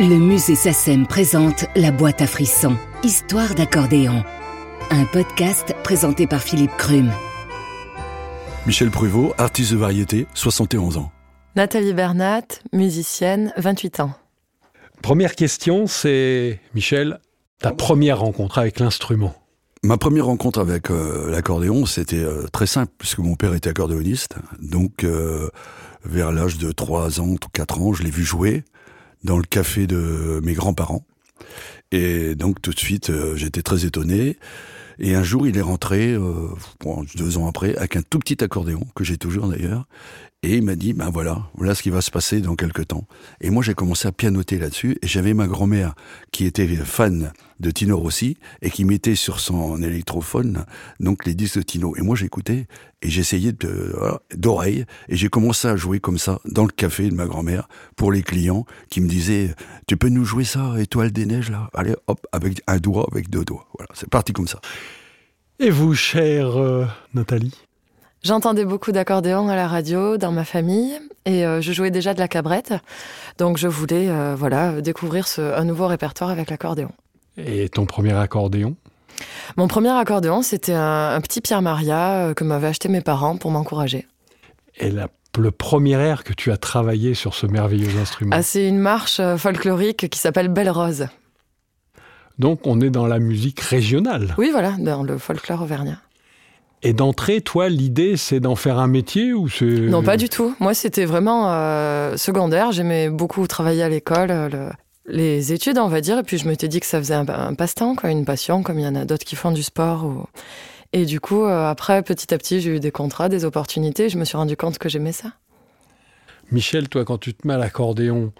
Le musée SACEM présente La boîte à frissons, Histoire d'accordéon. Un podcast présenté par Philippe Crum. Michel Pruvot, artiste de variété, 71 ans. Nathalie Bernat, musicienne, 28 ans. Première question, c'est, Michel, ta première rencontre avec l'instrument Ma première rencontre avec euh, l'accordéon, c'était euh, très simple, puisque mon père était accordéoniste. Donc, euh, vers l'âge de 3 ans, 4 ans, je l'ai vu jouer dans le café de mes grands-parents. Et donc tout de suite, euh, j'étais très étonné. Et un jour, il est rentré, euh, deux ans après, avec un tout petit accordéon, que j'ai toujours d'ailleurs. Et il m'a dit, ben voilà, voilà ce qui va se passer dans quelques temps. Et moi, j'ai commencé à pianoter là-dessus. Et j'avais ma grand-mère qui était fan de Tino Rossi et qui mettait sur son électrophone donc les disques de Tino. Et moi, j'écoutais et j'essayais d'oreille. et j'ai commencé à jouer comme ça dans le café de ma grand-mère pour les clients qui me disaient, tu peux nous jouer ça, Étoile des neiges là? Allez, hop, avec un doigt, avec deux doigts. Voilà, c'est parti comme ça. Et vous, chère euh, Nathalie? J'entendais beaucoup d'accordéon à la radio dans ma famille et euh, je jouais déjà de la cabrette. Donc je voulais euh, voilà, découvrir ce, un nouveau répertoire avec l'accordéon. Et ton premier accordéon? Mon premier accordéon, c'était un, petit Pierre Maria euh, que m'avaient acheté mes parents pour m'encourager. Et la, le premier air que tu as travaillé sur ce merveilleux instrument? Ah, C'est une marche folklorique qui s'appelle Belle Rose. Donc on est dans la musique régionale. Oui, voilà, dans le folklore auvergnat. Et d'entrée, toi, l'idée, c'est d'en faire un métier ou c'est... Non, pas du tout. Moi, c'était vraiment euh, secondaire. J'aimais beaucoup travailler à l'école, euh, les études, on va dire. Et puis, je m'étais dit que ça faisait un, passe-temps, quoi, une passion, comme il y en a d'autres qui font du sport. Et du coup, euh, après, petit à petit, j'ai eu des contrats, des opportunités. Je me suis rendu compte que j'aimais ça. Michel, toi, quand tu te mets à l'accordéon,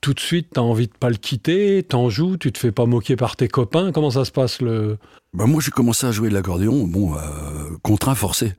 tout de suite, tu as envie de pas le quitter, t'en joues, tu te fais pas moquer par tes copains. Comment ça se passe le bah Moi, j'ai commencé à jouer de l'accordéon, bon, euh, contraint forcé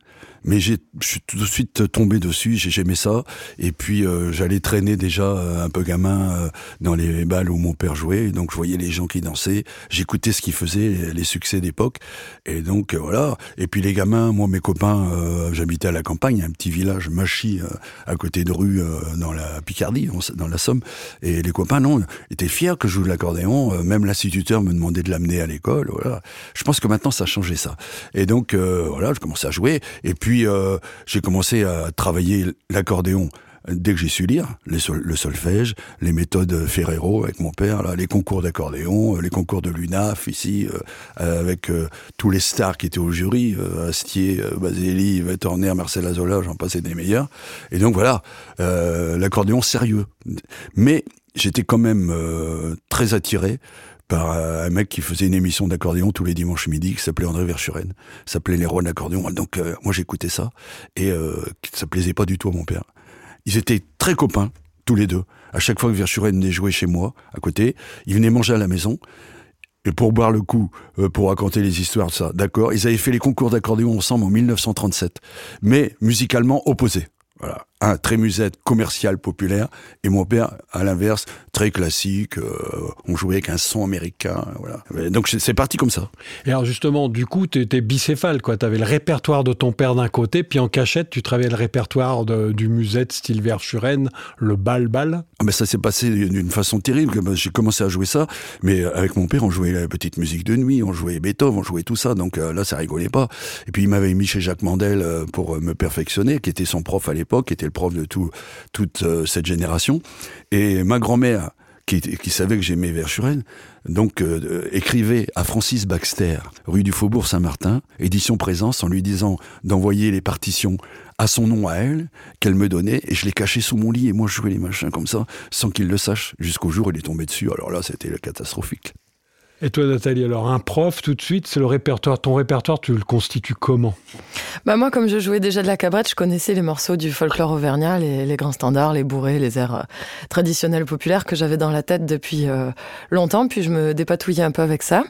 mais je suis tout de suite tombé dessus, j'ai aimé ça. Et puis euh, j'allais traîner déjà euh, un peu gamin euh, dans les balles où mon père jouait, donc je voyais les gens qui dansaient, j'écoutais ce qu'ils faisaient, les succès d'époque, et donc voilà. Et puis les gamins, moi mes copains, j'habitais à la campagne, un petit village Machy à côté de rue dans la Picardie, dans la Somme, et les copains non, étaient fiers que je joue de l'accordéon. même l'instituteur me demandait de l'amener à l'école. Voilà. Je pense que maintenant ça a changé ça. Et donc voilà, je commençais à jouer, puis puis euh, j'ai commencé à travailler l'accordéon dès que j'ai su lire, le solfège, les méthodes Ferrero avec mon père, les concours d'accordéon, euh, les concours de l'UNAF ici, euh, avec tous les stars qui étaient au jury, Astier, Baseli, Turner, Marcel Azola, j'en passais des meilleurs. Et donc voilà, l'accordéon sérieux. Mais j'étais quand même très attiré par un mec qui faisait une émission d'accordéon tous les dimanches midi qui s'appelait André Verschuren. s'appelait Les Rois de. Donc euh, moi j'écoutais ça et euh, ça plaisait pas du tout à mon père. Ils étaient très copains tous les deux. À chaque fois que Verschuren venait chez moi à côté, il venait manger à la maison. Et pour boire le coup, euh, pour raconter les histoires de ça, d'accord. Ils avaient fait les concours d'accordéon ensemble en 1937, mais musicalement opposés. Un très musette commercial populaire et mon père à l'inverse très classique euh, on jouait avec un son américain voilà. Donc c'est parti comme ça. Et alors justement du coup tu étais bicéphale quoi. Tu avais le répertoire de ton père d'un côté puis en cachette tu travaillais le répertoire de, du musette style Verschuren le bal bal ah mais ça s'est passé d'une façon terrible j'ai commencé à jouer ça mais avec mon père on jouait la petite musique de nuit on jouait Beethoven on jouait tout ça donc euh, là ça rigolait pas. Et puis il m'avait mis chez Jacques Mandel euh, pour me perfectionner qui était son prof à l'époque était le prof de tout, toute euh, cette génération. Et ma grand-mère, qui, qui, savait que j'aimais Verschuren, donc euh, écrivait à Francis Baxter, rue du Faubourg Saint-Martin, édition Présence, en lui disant d'envoyer les partitions à son nom à elle, qu'elle me donnait, et je les cachais sous mon lit, et moi je jouais les machins comme ça, sans qu'il le sache, jusqu'au jour où il est tombé dessus. Alors là, c'était catastrophique. Et toi, Nathalie, alors un prof, tout de suite, c'est le répertoire. Ton répertoire, tu le constitues comment? Bah Moi, comme je jouais déjà de la cabrette, je connaissais les morceaux du folklore auvergnat, les, grands standards, les bourrées, les airs euh, traditionnels populaires que j'avais dans la tête depuis euh, longtemps. Puis je me dépatouillais un peu avec ça.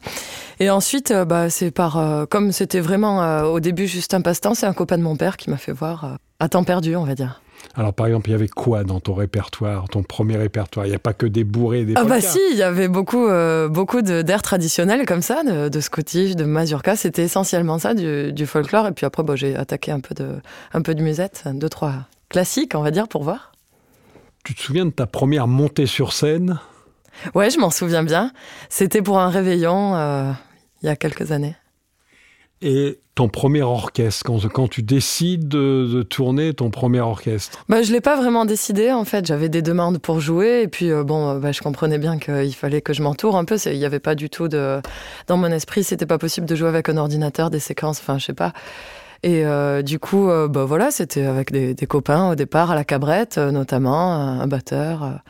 Et ensuite, euh, bah, c'est par, comme c'était vraiment au début juste un passe-temps, c'est un copain de mon père qui m'a fait voir à temps perdu, on va dire. Alors, par exemple, il y avait quoi dans ton répertoire, ton premier répertoire? Il n'y a pas que des bourrés, des Ah bah si, il y avait beaucoup, euh, beaucoup d'airs traditionnels comme ça, de, de Scottish, de mazurka. C'était essentiellement ça, du, folklore. Et puis après, j'ai attaqué un peu, de, un peu de musette, deux, trois classiques, on va dire, pour voir. Tu te souviens de ta première montée sur scène? Ouais, je m'en souviens bien. C'était pour un réveillon euh, il y a quelques années. Et ton premier orchestre, quand, tu décides de, tourner ton premier orchestre? Bah, Je ne l'ai pas vraiment décidé, en fait. J'avais des demandes pour jouer, et puis euh, bon, bah, je comprenais bien qu'il fallait que je m'entoure un peu. Il n'y avait pas du tout de... Dans mon esprit, c'était pas possible de jouer avec un ordinateur, des séquences, enfin, je sais pas. Et euh, du coup, euh, bah, voilà, c'était avec des, copains au départ, à la cabrette notamment, un batteur.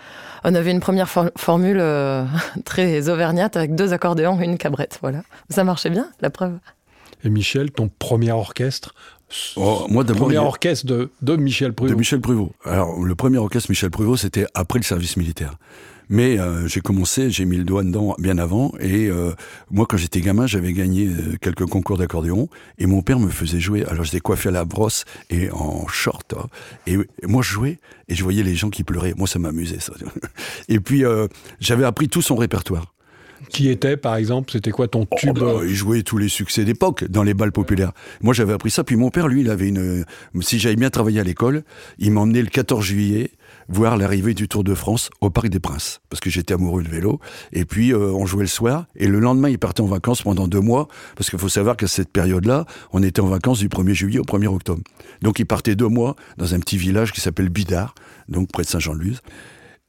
On avait une première formule très auvergnate avec deux accordéons une cabrette, voilà. Ça marchait bien, la preuve? Et Michel, ton premier orchestre oh, moi d'abord. Premier orchestre de, de, Michel Pruvot. De Michel Pruvot. Alors, le premier orchestre Michel Pruvot, c'était après le service militaire. Mais euh, j'ai commencé, j'ai mis le doigt dedans bien avant. Et euh, moi, quand j'étais gamin, j'avais gagné euh, quelques concours d'accordéon. Et mon père me faisait jouer. Alors, j'étais coiffé à la brosse et en short. Hein. Et, moi, je jouais et je voyais les gens qui pleuraient. Moi, ça m'amusait, ça. Et puis, j'avais appris tout son répertoire. Qui était, par exemple, c'était quoi ton oh, tube bah, Il jouait tous les succès d'époque dans les balles populaires. Moi, j'avais appris ça. Puis mon père, lui, il avait une. Si j'avais bien travaillé à l'école, il m'emmenait le 14 juillet voir l'arrivée du Tour de France au Parc des Princes, parce que j'étais amoureux de vélo. Et puis, euh, on jouait le soir, et le lendemain, il partait en vacances pendant deux mois, parce qu'il faut savoir qu'à cette période-là, on était en vacances du 1er juillet au 1er octobre. Donc, il partait deux mois dans un petit village qui s'appelle Bidart, donc près de Saint-Jean-de-Luz.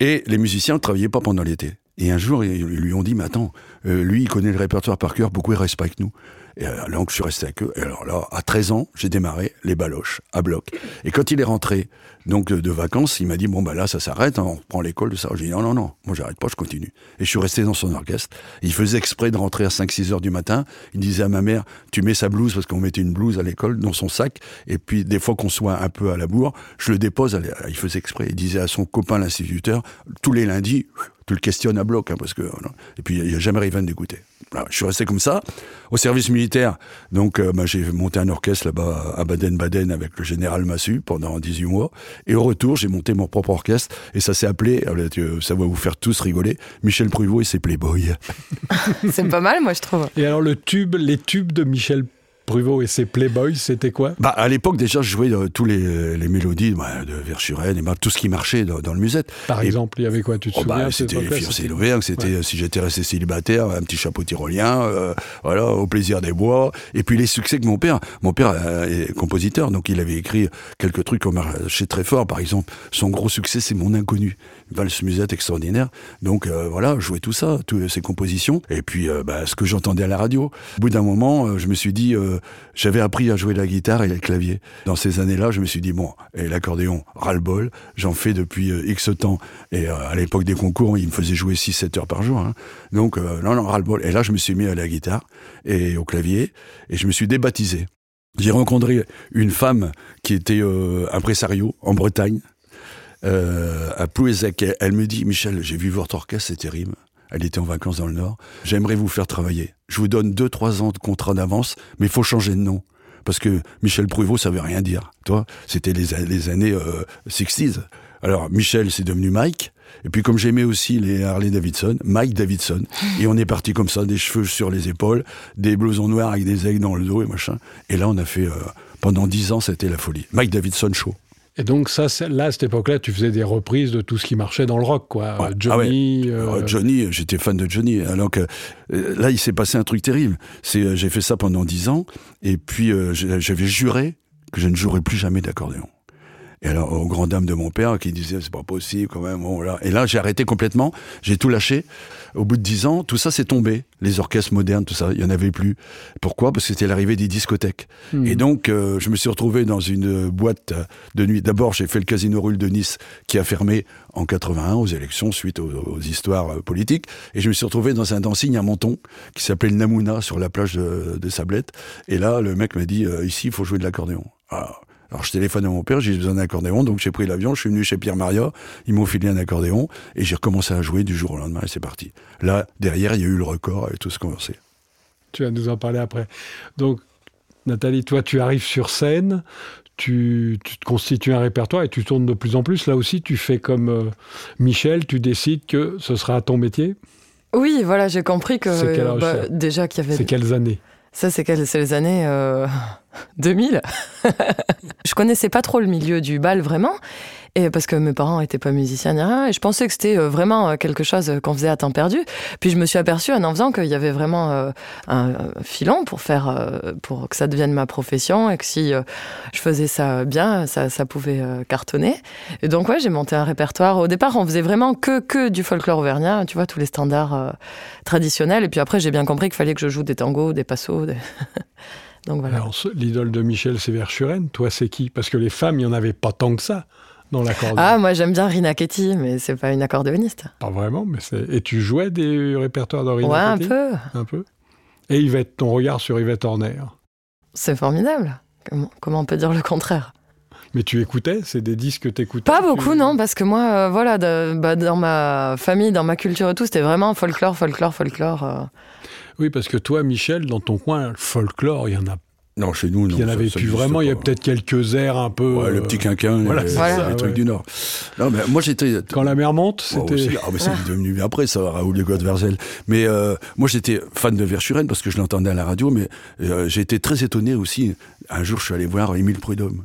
Et les musiciens ne travaillaient pas pendant l'été. Et un jour, ils lui ont dit, mais attends, euh, lui, il connaît le répertoire par cœur, pourquoi il reste pas avec nous? Et alors, donc, je suis resté avec eux. Et alors là, à 13 ans, j'ai démarré les baloches, à bloc. Et quand il est rentré, donc, de, vacances, il m'a dit, bon, bah là, ça s'arrête, hein, on reprend l'école de ça. J'ai dit, non, non, non, moi, j'arrête pas, je continue. Et je suis resté dans son orchestre. Il faisait exprès de rentrer à 5-6 heures du matin. Il disait à ma mère, tu mets sa blouse, parce qu'on mettait une blouse à l'école, dans son sac. Et puis, des fois qu'on soit un peu à la bourre, je le dépose, il faisait exprès. Il disait à son copain, l'instituteur, tous les lundis, tu le questionnes à bloc, hein, parce que et puis il n'y a jamais rien d'écouter. je suis resté comme ça au service militaire. Donc euh, bah, j'ai monté un orchestre là-bas à Baden-Baden avec le général Massu pendant 18 mois. Et au retour, j'ai monté mon propre orchestre et ça s'est appelé, euh, ça va vous faire tous rigoler, Michel Pruvot et ses Playboy. C'est pas mal, moi je trouve. Et alors le tube, les tubes de Michel Pruvot et ses Playboys, c'était quoi? Bah, À l'époque, déjà, je jouais euh, tous les, les mélodies bah, de Verschuren et bah, tout ce qui marchait dans, le musette. Par exemple, il y avait quoi Tu te oh, bah, souviens C'était Fiancé l'Auvergne, c'était Si j'étais resté célibataire, un petit chapeau tyrolien, euh, voilà, au plaisir des bois. Et puis les succès que mon père, mon père euh, est compositeur, donc il avait écrit quelques trucs qui ont marché très fort. Par exemple, son gros succès, c'est Mon Inconnu valse musette extraordinaire. Donc euh, voilà, jouais tout ça, toutes ces compositions. Et puis euh, bah, ce que j'entendais à la radio. Au bout d'un moment, euh, je me suis dit, j'avais appris à jouer la guitare et le clavier. Dans ces années-là, je me suis dit, bon, et l'accordéon, ras-le-bol, j'en fais depuis X temps. Et à l'époque des concours, il me faisait jouer 6-7 heures par jour. Hein. Donc non, non, ras-le-bol. Et là, je me suis mis à la guitare et au clavier et je me suis débaptisé. J'ai rencontré une femme qui était impresario en Bretagne, euh, à Plouézec. Elle me dit, Michel, j'ai vu votre orchestre, c'est terrible. Elle était en vacances dans le Nord. J'aimerais vous faire travailler. Je vous donne deux, trois ans de contrat d'avance, mais il faut changer de nom. Parce que Michel Pruvot, ça veut rien dire. Toi, c'était les, les, années euh, 60s. Alors, Michel, c'est devenu Mike. Et puis, comme j'aimais aussi les Harley Davidson, Mike Davidson. Et on est parti comme ça, des cheveux sur les épaules, des blousons noirs avec des aigles dans le dos et machin. Et là, on a fait, euh, pendant dix ans, c'était la folie. Mike Davidson Show. Et donc ça, là, à cette époque-là, tu faisais des reprises de tout ce qui marchait dans le rock, quoi. Johnny. Ah euh, Johnny, j'étais fan de Johnny. Alors que euh, là, il s'est passé un truc terrible. C'est, euh, j'ai fait ça pendant dix ans, et puis j'avais juré que je ne jouerais plus jamais d'accordéon. Et alors, aux grandes dames de mon père qui disaient c'est pas possible quand même. Bon, Et là, j'ai arrêté complètement. J'ai tout lâché. Au bout de dix ans, tout ça s'est tombé. Les orchestres modernes, tout ça, il y en avait plus. Pourquoi? Parce que c'était l'arrivée des discothèques. Hmm. Et donc, euh, je me suis retrouvé dans une boîte de nuit. D'abord, j'ai fait le Casino Rulle de Nice qui a fermé en 81 aux élections suite aux, histoires euh, politiques. Et je me suis retrouvé dans un dancing à Menton qui s'appelait le Namouna sur la plage de, de Sablette. Et là, le mec m'a dit euh, ici, il faut jouer de l'accordéon. Ah, alors je téléphone à mon père, j'ai besoin d'un accordéon, donc j'ai pris l'avion, je suis venu chez Pierre Maria, ils m'ont filé un accordéon, et j'ai recommencé à jouer du jour au lendemain, et c'est parti. Là, derrière, il y a eu le record et tout ce qu'on sait. Tu vas nous en parler après. Donc, Nathalie, toi, tu arrives sur scène, tu, te constitues un répertoire et tu tournes de plus en plus. Là aussi, tu fais comme euh, Michel, tu décides que ce sera ton métier? Oui, voilà, j'ai compris que bah, déjà qu'il y avait... C'est quelles années? Ça, c'est les années euh, 2000. je connaissais pas trop le milieu du bal vraiment. Et parce que mes parents n'étaient pas musiciens ni rien, et je pensais que c'était euh, vraiment quelque chose qu'on faisait à temps perdu. Puis je me suis aperçue en en faisant qu'il y avait vraiment un filon pour faire, pour que ça devienne ma profession, et que si je faisais ça bien, ça, ça pouvait cartonner. Et donc ouais, j'ai monté un répertoire. Au départ, on faisait vraiment que que du folklore auvergnat, tu vois, tous les standards traditionnels. Et puis après, j'ai bien compris qu'il fallait que je joue des tangos, des passos. Donc voilà. l'idole de Michel, c'est Verschuren. Toi, c'est qui? Parce que les femmes, il n'y en avait pas tant que ça dans l'accordéon. Ah, moi j'aime bien Rina Ketty, mais c'est pas une accordéoniste. Pas vraiment, mais c'est. Et tu jouais des répertoires de Rina Ouais, un peu. Un peu. Et Yvette, ton regard sur Yvette Horner? C'est formidable. Comment, on peut dire le contraire? Mais tu écoutais? C'est des disques que tu écoutais Pas beaucoup, non, parce que moi, euh, voilà, bah, dans ma famille, dans ma culture et tout, c'était vraiment folklore, folklore, folklore. Euh. Oui, parce que toi, Michel, dans ton coin, le folklore, il y en a non, chez nous, non. Il y en avait plus vraiment. Il y a peut-être quelques airs un peu. Ouais, le petit quinquin, voilà, les, trucs du Nord. Non, mais moi j'étais. Quand la mer monte, c'était. Ah, mais c'est devenu après ça, Raoul de Godverzel. Mais euh, moi j'étais fan de Verschuren parce que je l'entendais à la radio, mais euh, j'ai été très étonné aussi. Un jour, je suis allé voir Émile Prudhomme.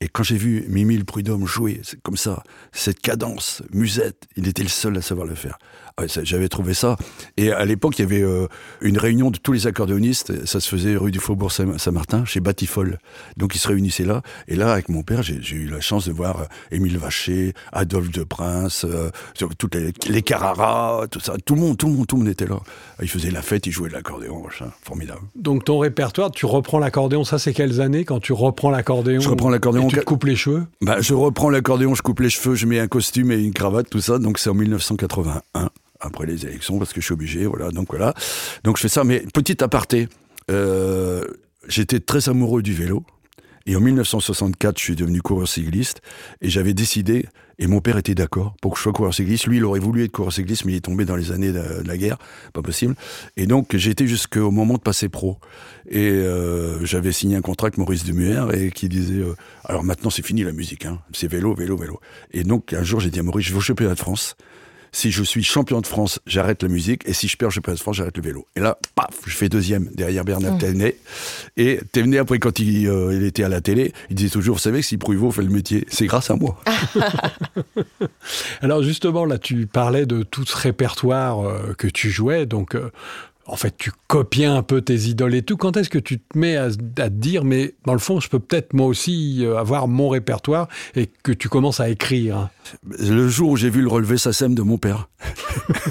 Et quand j'ai vu Mimile Prudhomme jouer comme ça, cette cadence, musette, il était le seul à savoir le faire. J'avais trouvé ça. Et à l'époque, il y avait euh, une réunion de tous les accordéonistes. Ça se faisait rue du Faubourg Saint-Martin, chez Batifol. Donc ils se réunissaient là. Et là, avec mon père, j'ai eu la chance de voir euh, Émile Vacher, Adolphe de Prince, euh, toutes les, les Carrara, tout ça. Tout le monde, tout le monde, tout le monde était là. Ils faisaient la fête, ils jouaient de l'accordéon, formidable. Donc ton répertoire, tu reprends l'accordéon. Ça, c'est quelles années quand tu reprends l'accordéon Je reprends l'accordéon. Tu te coupes les cheveux? Bah, je reprends l'accordéon, je coupe les cheveux, je mets un costume et une cravate, tout ça. Donc c'est en 1981 après les élections parce que je suis obligé, voilà. Donc voilà. Donc je fais ça. Mais petit aparté, euh, j'étais très amoureux du vélo. Et en 1964, je suis devenu coureur cycliste et j'avais décidé, et mon père était d'accord pour que je sois coureur cycliste. Lui, il aurait voulu être coureur cycliste, mais il est tombé dans les années de, la guerre, pas possible. Et donc, j'ai été jusqu'au moment de passer pro. Et euh, j'avais signé un contrat avec Maurice Demuer et qui disait, euh, alors maintenant c'est fini la musique, hein, c'est vélo, vélo, vélo. Et donc, un jour, j'ai dit à Maurice, je vais au championnat de France si je suis champion de France, j'arrête la musique, et si je perds le championnat de France, j'arrête le vélo. Et là, paf, je fais deuxième derrière Bernard mmh. Et Thévenet, après, quand il, euh, il, était à la télé, il disait toujours, vous savez que si Pruvot fait le métier, c'est grâce à moi. Alors justement, là, tu parlais de tout ce répertoire euh, que tu jouais, donc euh, en fait, tu copies un peu tes idoles et tout. Quand est-ce que tu te mets à, te dire, mais dans le fond, je peux peut-être moi aussi euh, avoir mon répertoire et que tu commences à écrire Le jour où j'ai vu le relevé SACEM de mon père.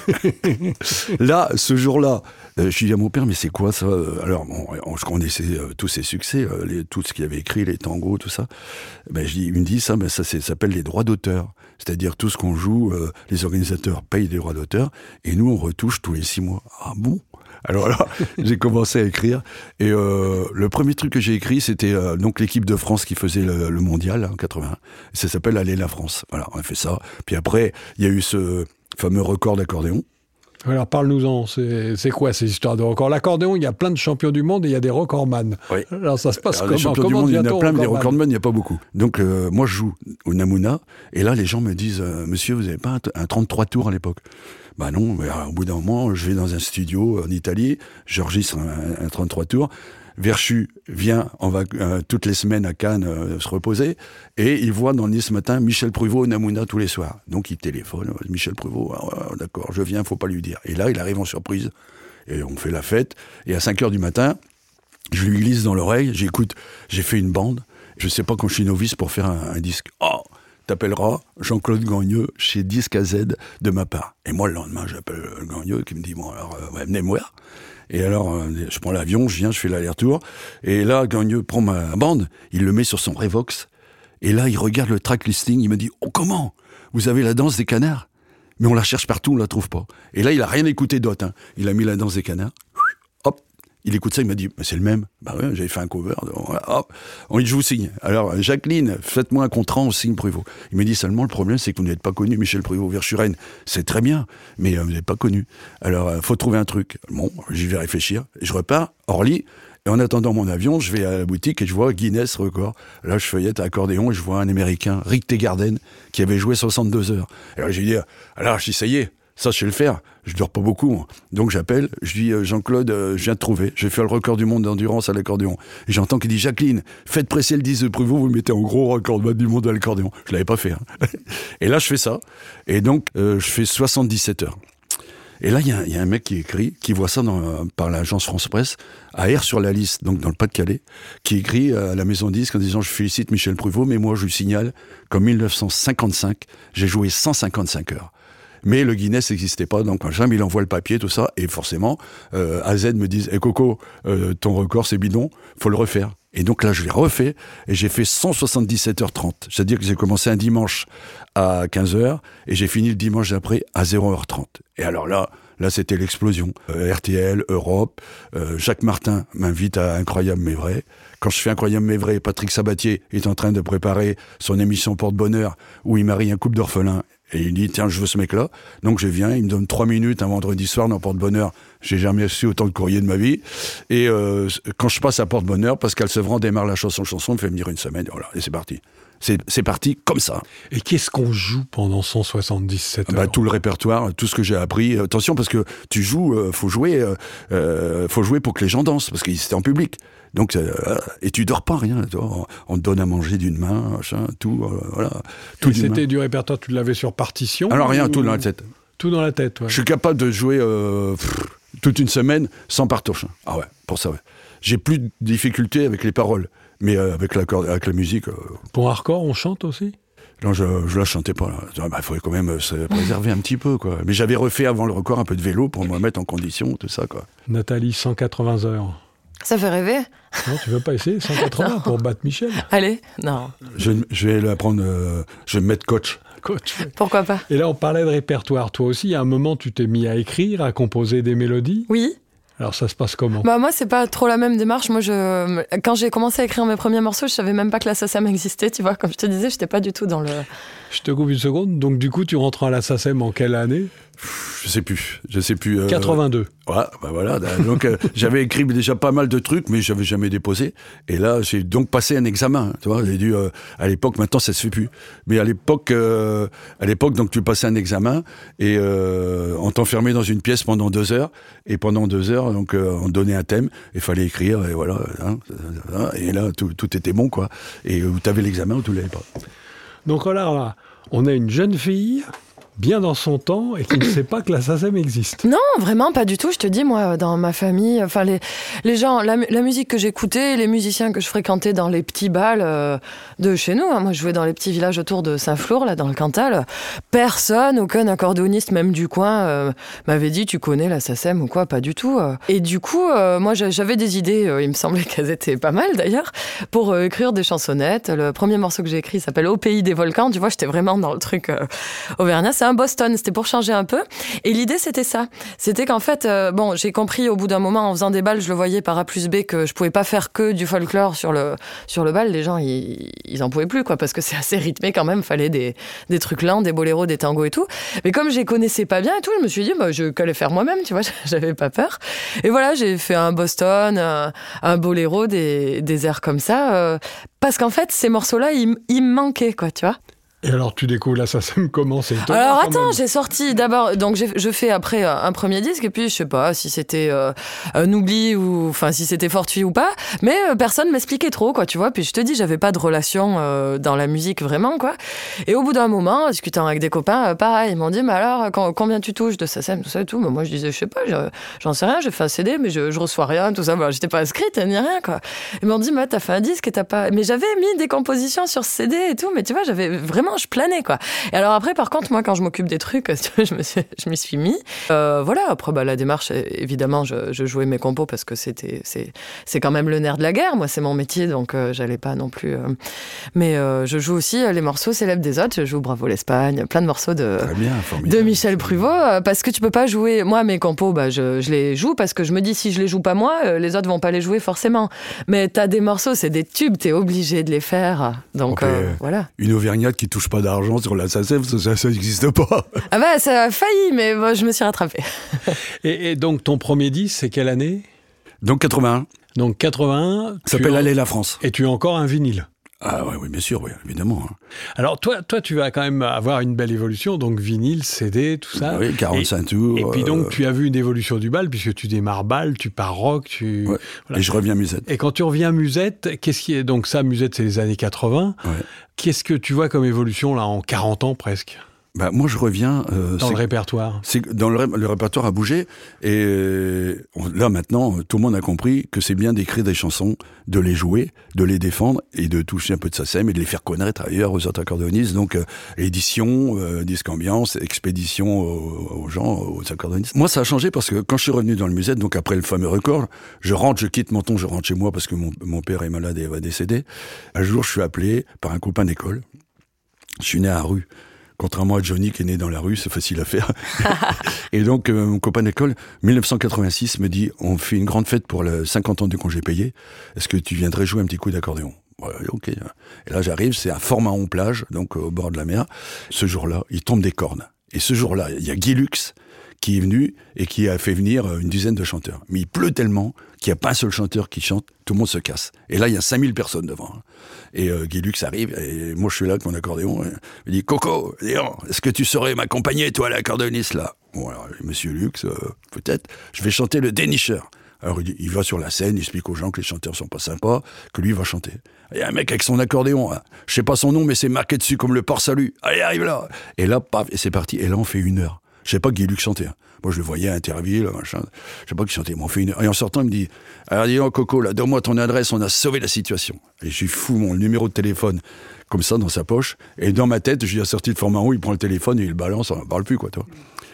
là, ce jour-là, euh, je dis à mon père, mais c'est quoi ça Alors, je connaissais euh, tous ses succès, tout ce qu'il avait écrit, les tangos, tout ça. Ben, je dis, il me dit ça, ça s'appelle les droits d'auteur. C'est-à-dire tout ce qu'on joue, les organisateurs payent des droits d'auteur et nous, on retouche tous les six mois. Ah bon? Alors là, j'ai commencé à écrire. Et euh, le premier truc que j'ai écrit, c'était euh, donc l'équipe de France qui faisait le, mondial en 80. Ça s'appelle Aller la France. Voilà, on a fait ça. Puis après, il y a eu ce fameux record d'accordéon. Alors parle-nous-en, c'est quoi ces histoires de records? L'accordéon, il y a plein de champions du monde et il y a des recordman. Oui. Alors ça se passe Alors, comment? Les champions du monde, il y en a plein, mais les recordman, il n'y a pas beaucoup. Donc euh, moi, je joue au Namuna, et là, les gens me disent, monsieur, vous n'avez pas un 33 tours à l'époque? Bah non, mais au bout d'un moment, je vais dans un studio en Italie, j'enregistre un, un 33 tours. Verchu vient on va euh, toutes les semaines à Cannes euh, se reposer et il voit dans le ce matin Michel Pruvot au Namuna tous les soirs. Donc il téléphone, euh, Michel Pruvot, ah, d'accord, je viens, faut pas lui dire. Et là, il arrive en surprise et on fait la fête. Et à 5 heures du matin, je lui glisse dans l'oreille, j'écoute, j'ai fait une bande, je sais pas quand je suis novice pour faire un, disque. Oh t'appelleras Jean-Claude Gagneux chez Disque AZ de ma part. Et moi, le lendemain, j'appelle Gagneux qui me dit, bon, alors, euh, venez me voir. Et alors, euh, je prends l'avion, je viens, je fais l'aller-retour. Et là, Gagneux prend ma bande, il le met sur son Revox. Et là, il regarde le track listing, il me dit, oh, comment? Vous avez la danse des canards? Mais on la cherche partout, on la trouve pas. Et là, il a rien écouté d'autre. Hein. Il a mis la danse des canards. Il écoute ça, il m'a dit, c'est le même. Bah ouais, j'avais fait un cover. on dit, je vous signe. Alors, Jacqueline, faites-moi un contrat, on signe Pruvot. Il me dit seulement, le problème, c'est que vous n'êtes pas connu, Michel Pruvot, Verschuren. C'est très bien, mais euh, vous n'êtes pas connu. Alors, euh, faut trouver un truc. Bon, j'y vais réfléchir. Je repars, Orly, et en attendant mon avion, je vais à la boutique et je vois Guinness Record. Là, je feuillette à accordéon et je vois un Américain, Rick Tegarden, qui avait joué 62 heures. Alors j'ai dit, alors je dis, ça y est, Ça, je sais le faire. Je dors pas beaucoup. Donc j'appelle, je dis euh, Jean-Claude, euh, je viens de trouver. J'ai fait le record du monde d'endurance à l'accordéon. Et j'entends qu'il dit Jacqueline, faites presser le 10 de Pruvot, vous mettez en gros record du monde à l'accordéon. Je l'avais pas fait. hein. Et là, je fais ça. Et donc, euh, je fais 77 heures. Et là, il y, a un- mec qui écrit, qui voit ça par l'agence France Presse, à R sur la liste, donc dans le Pas-de-Calais, qui écrit à la maison disque en disant Je félicite Michel Pruvot, mais moi je lui signale qu'en 1955, j'ai joué 155 heures. Mais le Guinness n'existait pas, donc machin, mais il envoie le papier, tout ça, et forcément, euh, AZ me dit Eh Coco, euh, ton record c'est bidon, faut le refaire. Et donc là, je l'ai refait, et j'ai fait 177h30. C'est-à-dire que j'ai commencé un dimanche à 15h, et j'ai fini le dimanche d'après à 0h30. Et alors là, là c'était l'explosion. Euh, RTL, Europe, euh, Jacques Martin m'invite à Incroyable mais vrai. Quand je fais Incroyable mais vrai, Patrick Sabatier est en train de préparer son émission Porte-Bonheur, où il marie un couple d'orphelins. Et il dit, tiens, je veux ce mec-là. Donc je viens, il me donne trois minutes un vendredi soir dans Porte-Bonheur. J'ai jamais reçu autant de courrier de ma vie. Et euh, quand je passe à Porte-Bonheur, Pascal Sevran démarre la chanson chanson, me fait venir une semaine, voilà, et c'est parti. C'est parti comme ça. Et qu'est-ce qu'on joue pendant 177 heures Bah, tout le répertoire, tout ce que j'ai appris. Euh, Attention, parce que tu joues, euh, faut jouer, euh, euh, faut jouer pour que les gens dansent, parce que c'était en public. Donc, euh, et tu dors pas rien. tu vois. On, te donne à manger d'une main, machin, tout, voilà, tout. C'était du répertoire, tu l'avais sur partition Alors rien, ou- tout dans la tête. Tout dans la tête, ouais. Je suis capable de jouer pff, toute une semaine sans partoche. Ah ouais, pour ça, ouais. J'ai plus de difficultés avec les paroles, mais euh, avec, la, avec la musique, euh, Pour hardcore, on chante aussi? Non, je, je la chantais pas. Il bah, faudrait quand même euh, se préserver un petit peu, quoi. Mais j'avais refait avant le record un peu de vélo pour me mettre en condition, tout ça, quoi. Nathalie, 180 heures. Ça fait rêver Non, tu veux pas essayer 180 pour battre Michel? Allez, non, Je, je vais l'apprendre, euh, je vais me mettre coach. Coach. pourquoi pas Et là, on parlait de répertoire. Toi aussi, à un moment, tu t'es mis à écrire, à composer des mélodies? Oui. Alors, ça se passe comment? Bah moi c'est pas trop la même démarche. Moi je quand j'ai commencé à écrire mes premiers morceaux, je savais même pas que la SACEM existait, tu vois. Comme je te disais, j'étais pas du tout dans le. Je te coupe une seconde. Donc, du coup, tu rentres à la SACEM en quelle année? Je sais plus, je sais plus. euh, 82. Ouais, bah voilà. Donc euh, j'avais écrit déjà pas mal de trucs, mais j'avais jamais déposé. Et là, j'ai donc passé un examen. Tu vois, j'ai dû euh, à l'époque. Maintenant, ça se fait plus. Mais à l'époque, euh, à l'époque, donc tu passais un examen et euh, on t'enfermait dans une pièce pendant deux heures. Et pendant deux heures, donc euh, on donnait un thème. Il fallait écrire. Et voilà. hein, et là, tout, tout était bon, quoi. Et où t'avais l'examen ou tu l'avais pas. Donc, là, on a une jeune fille, bien dans son temps, et qui ne sait pas que la SACEM existe. Non, vraiment pas du tout. Je te dis moi, dans ma famille, enfin les gens, la, mu- la musique que j'écoutais, les musiciens que je fréquentais dans les petits bals euh, de chez nous. hein. Moi, je jouais dans les petits villages autour de Saint-Flour, là, dans le Cantal. Personne, aucun accordéoniste, même du coin, euh, m'avait dit tu connais la SACEM ou quoi, pas du tout. euh. Et du coup, moi, j'a- j'avais des idées. il me semblait qu'elles étaient pas mal d'ailleurs pour écrire des chansonnettes. Le premier morceau que j'ai écrit s'appelle Au pays des volcans. Tu vois, j'étais vraiment dans le truc auvergnat. C'est un Boston. C'était pour changer un peu. Et l'idée, c'était ça. C'était qu'en fait, euh, bon, j'ai compris au bout d'un moment, en faisant des balles, je le voyais par A plus B, que je pouvais pas faire que du folklore sur le, sur le bal. Les gens, ils, ils en pouvaient plus, quoi, parce que c'est assez rythmé quand même. Fallait des, des trucs lents, des boléros, des tangos et tout. Mais comme je les connaissais pas bien et tout, je me suis dit, bah, je qu'allais faire moi-même, tu vois, j'avais pas peur. Et voilà, j'ai fait un Boston, un, boléro, des, des airs comme ça. euh, parce qu'en fait, ces morceaux-là, ils me manquaient, quoi, tu vois. Et alors, tu découvres la SACEM comment C'est Alors attends, j'ai sorti d'abord, donc je fais après euh, un premier disque et puis je sais pas si c'était euh, un oubli ou enfin si c'était fortuit ou pas, mais euh, personne m'expliquait trop quoi, tu vois. Puis je te dis, j'avais pas de relation euh, dans la musique vraiment quoi. Et au bout d'un moment, en discutant avec des copains, euh, pareil, ils m'ont dit, mais alors quand- combien tu touches de SACEM, tout ça et tout. Mais moi je disais, je sais pas, je- j'en sais rien, j'ai fait un CD, mais je, je reçois rien, tout ça. Bah, J'étais pas inscrite ni rien quoi. Ils m'ont dit, mais t'as fait un disque et t'as pas. Mais j'avais mis des compositions sur CD et tout, mais tu vois, j'avais vraiment, je planais quoi. Et alors après, par contre, moi, quand je m'occupe des trucs, je me suis, je m'y suis mis. Euh, voilà. Après, bah, la démarche, é- évidemment, je, je jouais mes compos parce que c'était, c'est, c'est quand même le nerf de la guerre. Moi, c'est mon métier, donc euh, j'allais pas non plus. euh, Mais euh, je joue aussi euh, les morceaux célèbres des autres. Je joue Bravo l'Espagne, plein de morceaux de. Bien. De Michel Pruvot, euh, parce que tu peux pas jouer. Moi, mes compos, bah, je, je les joue parce que je me dis si je les joue pas moi, euh, les autres vont pas les jouer forcément. Mais t'as des morceaux, c'est des tubes, t'es obligé de les faire. Donc euh, voilà. Une Auvergnate qui touche pas d'argent sur la SACEM, ça, ça n'existe pas. Ah bah ça a failli, mais bon, je me suis rattrapée. Et, et donc, ton premier disque, c'est quelle année? Donc 81, Donc, 81. ça s'appelle Aller la France. Et tu as encore un vinyle? Ah oui, bien sûr, oui, évidemment. Hein. Alors toi, toi, tu vas quand même avoir une belle évolution, donc vinyle, CD, tout ça. Oui, 45 tours. Et puis donc, tu as vu une évolution du bal, puisque tu démarres bal, tu pars rock, tu... Et je reviens musette. Et quand tu reviens musette, qu'est-ce qui est... Donc ça, musette, c'est les années 80. Qu'est-ce que tu vois comme évolution, là, en 40 ans presque? Bah, moi, je reviens. Euh, dans le répertoire. Dans le, répertoire a bougé et là maintenant, tout le monde a compris que c'est bien d'écrire des chansons, de les jouer, de les défendre et de toucher un peu de sa scène et de les faire connaître ailleurs aux autres accordéonistes. Donc euh, édition, euh, disque ambiance, expédition aux, gens, aux accordéonistes. Moi, ça a changé parce que quand je suis revenu dans le musée, donc après le fameux record, je rentre, je quitte Menton, je rentre chez moi parce que mon, mon père est malade et va décéder. Un jour, je suis appelé par un copain d'école. Je suis né à rue. Contrairement à Johnny qui est né dans la rue, c'est facile à faire. et donc, euh, mon copain d'école, 1986, me dit on fait une grande fête pour le 50 ans de congé payé. Est-ce que tu viendrais jouer un petit coup d'accordéon? Ok. Et là, j'arrive, c'est à Fort-Mahon plage, donc au bord de la mer. Ce jour-là, il tombe des cornes. Et ce jour-là, il y a Guy Lux qui est venu et qui a fait venir euh, une dizaine de chanteurs. Mais il pleut tellement qu'il n'y a pas un seul chanteur qui chante, tout le monde se casse. Et là, il y a 5000 personnes devant. Hein. Et euh, Guy Lux arrive, et moi je suis là avec mon accordéon. Il dit Coco, est-ce que tu saurais m'accompagner, toi, l'accordéoniste, là? Bon, alors, monsieur Lux, euh, peut-être, je vais chanter le dénicheur. Alors il, il, va sur la scène, il explique aux gens que les chanteurs sont pas sympas, que lui va chanter. Il y a un mec avec son accordéon, hein. je sais pas son nom, mais c'est marqué dessus comme le port salut. Allez, arrive là Et là, paf, et c'est parti. Et là, on fait une heure. Je sais pas Guy Luc chantait. Hein. Moi, je le voyais à Interville, machin. Je sais pas qui chantait. on fait une... Et en sortant, il me dit, alors dis donc, Coco, là, donne-moi ton adresse, on a sauvé la situation. Et je fous mon numéro de téléphone comme ça dans sa poche. Et dans ma tête, je lui ai sorti de format haut, il prend le téléphone et il le balance, on ne parle plus, quoi, toi.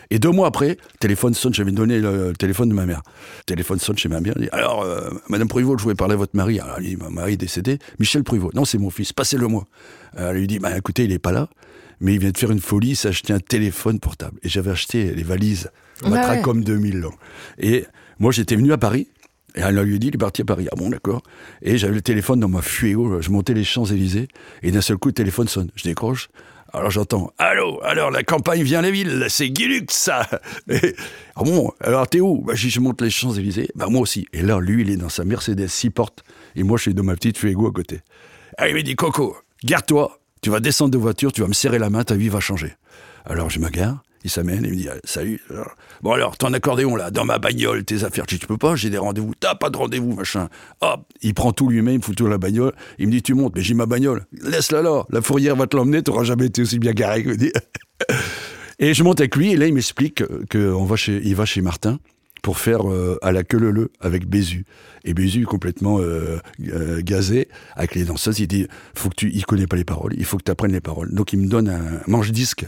Et deux mois après, téléphone sonne, j'avais donné le, téléphone de ma mère. téléphone sonne chez ma mère, dit, alors, euh, Madame Pruvot, je voulais parler à votre mari. Alors, elle dit, ma mari est décédé. Michel Pruvot. Non, c'est mon fils, passez-le moi. elle lui dit, bah, écoutez, il est pas là mais il vient de faire une folie, acheté un téléphone portable. Et j'avais acheté les valises Matracom 2000. Et moi, j'étais venu à Paris. Et elle lui dit, il est parti à Paris. Ah bon, d'accord. Et j'avais le téléphone dans ma fuyéo. Je montais les Champs-Élysées. Et d'un seul coup, le téléphone sonne. Je décroche. Alors j'entends Allô, alors la campagne vient les villes, c'est Guilux ça Ah bon, alors t'es où? Bah, Je monte les Champs-Élysées. Bah moi aussi. Et là, lui, il est dans sa Mercedes 6 portes. Et moi, je suis dans ma petite fuego à côté. Ah, il me dit Coco, garde-toi, tu vas descendre de voiture, tu vas me serrer la main, ta vie va changer. Alors je me gare, il s'amène, il me dit salut. Bon alors, ton accordéon là, dans ma bagnole, tes affaires, tu, tu peux pas, j'ai des rendez-vous. T'as pas de rendez-vous, machin. Hop, il prend tout lui-même, il fout tout dans la bagnole. Il me dit tu montes, mais j'ai ma bagnole. Laisse-la là, la fourrière va te l'emmener, t'auras jamais été aussi bien garé que Et je monte avec lui, et là il m'explique que va chez, il va chez Martin pour faire euh, à la queue le le avec Bézu. Et Bézu complètement euh, euh, gazé avec les danseuses, il dit faut que tu, il connaît pas les paroles, il faut que tu apprennes les paroles. Donc il me donne un manche disque